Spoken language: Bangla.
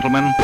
gentlemen.